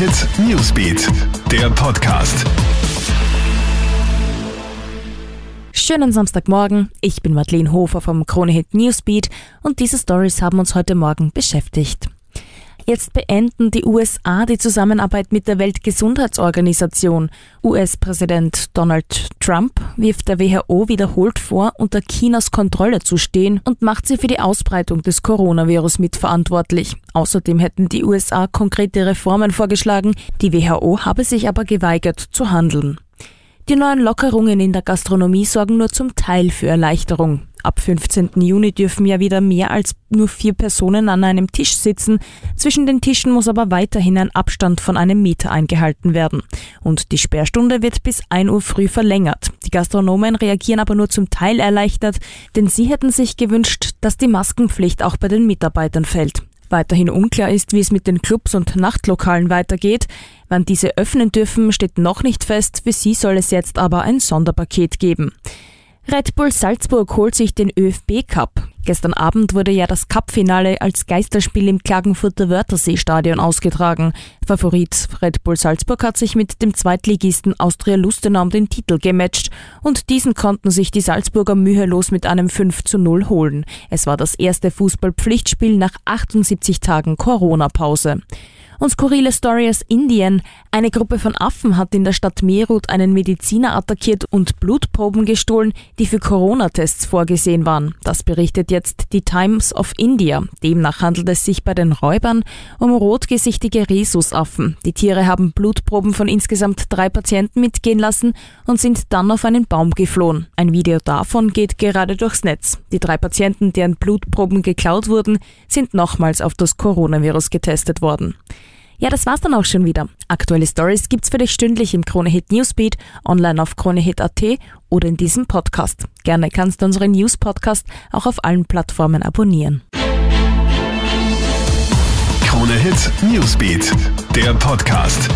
Hit Newsbeat, der Podcast. Schönen Samstagmorgen, ich bin Madeleine Hofer vom Krone Hit Newsbeat und diese Stories haben uns heute Morgen beschäftigt. Jetzt beenden die USA die Zusammenarbeit mit der Weltgesundheitsorganisation. US-Präsident Donald Trump wirft der WHO wiederholt vor, unter Chinas Kontrolle zu stehen und macht sie für die Ausbreitung des Coronavirus mitverantwortlich. Außerdem hätten die USA konkrete Reformen vorgeschlagen, die WHO habe sich aber geweigert zu handeln. Die neuen Lockerungen in der Gastronomie sorgen nur zum Teil für Erleichterung. Ab 15. Juni dürfen ja wieder mehr als nur vier Personen an einem Tisch sitzen. Zwischen den Tischen muss aber weiterhin ein Abstand von einem Meter eingehalten werden. Und die Sperrstunde wird bis 1 Uhr früh verlängert. Die Gastronomen reagieren aber nur zum Teil erleichtert, denn sie hätten sich gewünscht, dass die Maskenpflicht auch bei den Mitarbeitern fällt. Weiterhin unklar ist, wie es mit den Clubs und Nachtlokalen weitergeht. Wann diese öffnen dürfen, steht noch nicht fest. Für sie soll es jetzt aber ein Sonderpaket geben. Red Bull Salzburg holt sich den ÖFB Cup. Gestern Abend wurde ja das Cup-Finale als Geisterspiel im Klagenfurter Wörthersee-Stadion ausgetragen. Favorit Red Bull Salzburg hat sich mit dem Zweitligisten Austria Lustenau den Titel gematcht und diesen konnten sich die Salzburger mühelos mit einem 5 zu 0 holen. Es war das erste Fußballpflichtspiel nach 78 Tagen Corona-Pause. Und skurrile Story aus Indien. Eine Gruppe von Affen hat in der Stadt Meerut einen Mediziner attackiert und Blutproben gestohlen, die für Corona-Tests vorgesehen waren. Das berichtet jetzt die Times of India. Demnach handelt es sich bei den Räubern um rotgesichtige Rhesusaffen. Die Tiere haben Blutproben von insgesamt drei Patienten mitgehen lassen und sind dann auf einen Baum geflohen. Ein Video davon geht gerade durchs Netz. Die drei Patienten, deren Blutproben geklaut wurden, sind nochmals auf das Coronavirus getestet worden. Ja, das war's dann auch schon wieder. Aktuelle Stories gibt's für dich stündlich im Kronehit Newsbeat, online auf kronehit.at oder in diesem Podcast. Gerne kannst du unseren News Podcast auch auf allen Plattformen abonnieren. Kronehit Newsbeat, der Podcast.